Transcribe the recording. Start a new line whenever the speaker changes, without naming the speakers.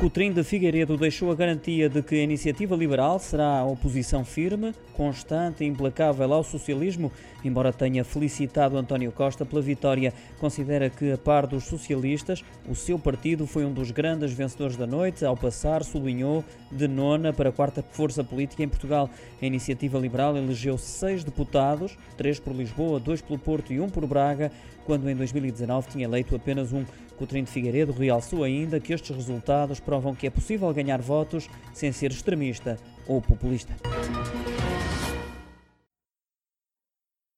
Coutrinho de Figueiredo deixou a garantia de que a iniciativa liberal será a oposição firme, constante e implacável ao socialismo, embora tenha felicitado António Costa pela vitória. Considera que, a par dos socialistas, o seu partido foi um dos grandes vencedores da noite, ao passar, sublinhou, de nona para a quarta força política em Portugal. A iniciativa liberal elegeu seis deputados, três por Lisboa, dois pelo Porto e um por Braga, quando em 2019 tinha eleito apenas um. Coutrinho de Figueiredo realçou ainda que estes resultados provam que é possível ganhar votos sem ser extremista ou populista.